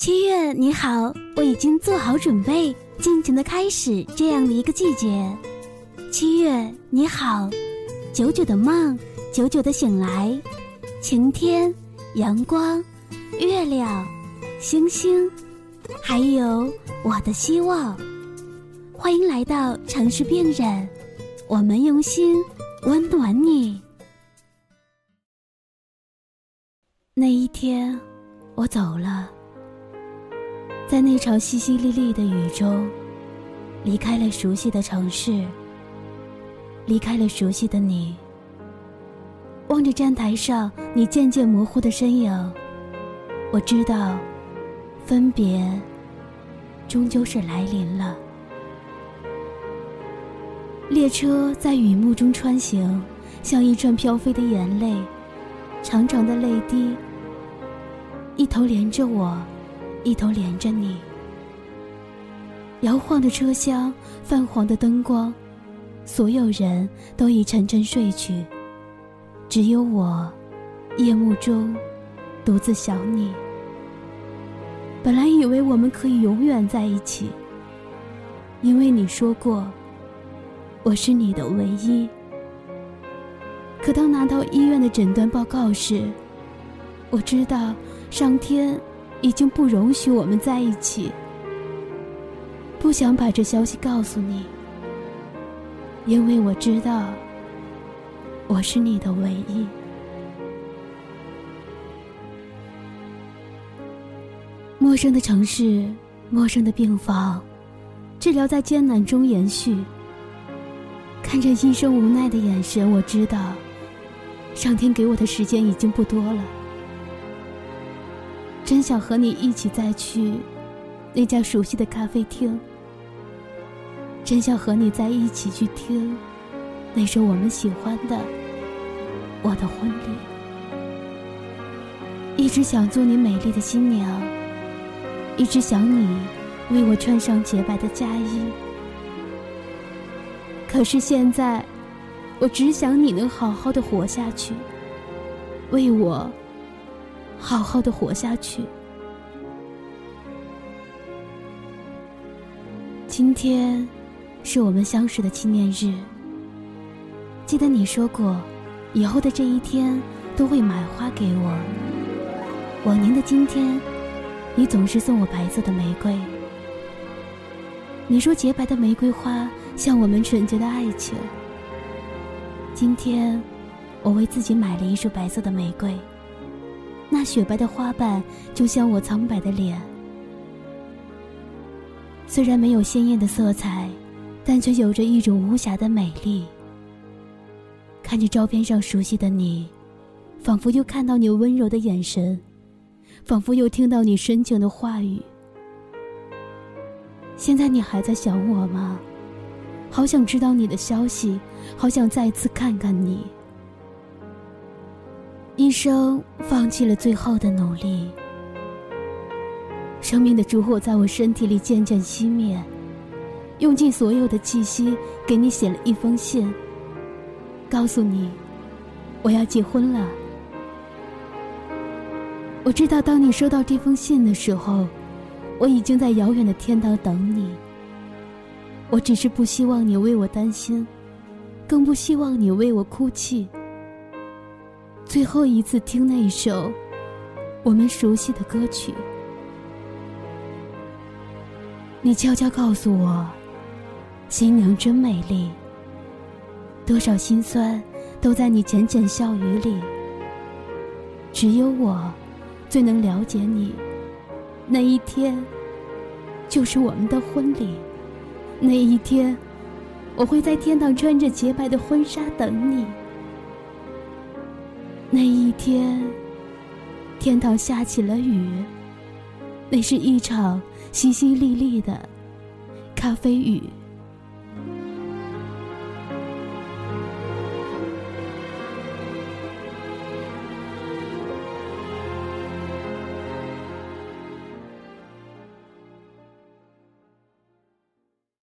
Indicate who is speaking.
Speaker 1: 七月你好，我已经做好准备，尽情的开始这样的一个季节。七月你好，久久的梦，久久的醒来，晴天、阳光、月亮、星星，还有我的希望。欢迎来到城市病人，我们用心温暖你。那一天，我走了。在那场淅淅沥沥的雨中，离开了熟悉的城市，离开了熟悉的你。望着站台上你渐渐模糊的身影，我知道，分别终究是来临了。列车在雨幕中穿行，像一串飘飞的眼泪，长长的泪滴，一头连着我。一头连着你，摇晃的车厢，泛黄的灯光，所有人都已沉沉睡去，只有我，夜幕中，独自想你。本来以为我们可以永远在一起，因为你说过，我是你的唯一。可当拿到医院的诊断报告时，我知道，上天。已经不容许我们在一起，不想把这消息告诉你，因为我知道我是你的唯一。陌生的城市，陌生的病房，治疗在艰难中延续。看着医生无奈的眼神，我知道，上天给我的时间已经不多了。真想和你一起再去那家熟悉的咖啡厅。真想和你在一起去听那首我们喜欢的《我的婚礼》。一直想做你美丽的新娘，一直想你为我穿上洁白的嫁衣。可是现在，我只想你能好好的活下去，为我。好好的活下去。今天是我们相识的纪念日。记得你说过，以后的这一天都会买花给我。往年的今天，你总是送我白色的玫瑰。你说洁白的玫瑰花像我们纯洁的爱情。今天，我为自己买了一束白色的玫瑰。那雪白的花瓣，就像我苍白的脸。虽然没有鲜艳的色彩，但却有着一种无瑕的美丽。看着照片上熟悉的你，仿佛又看到你温柔的眼神，仿佛又听到你深情的话语。现在你还在想我吗？好想知道你的消息，好想再次看看你。医生放弃了最后的努力，生命的烛火在我身体里渐渐熄灭，用尽所有的气息给你写了一封信，告诉你我要结婚了。我知道，当你收到这封信的时候，我已经在遥远的天堂等你。我只是不希望你为我担心，更不希望你为我哭泣。最后一次听那一首我们熟悉的歌曲，你悄悄告诉我，新娘真美丽。多少心酸都在你浅浅笑语里。只有我最能了解你。那一天，就是我们的婚礼。那一天，我会在天堂穿着洁白的婚纱等你。那一天天堂下起了雨那是一场淅淅沥沥的咖啡雨。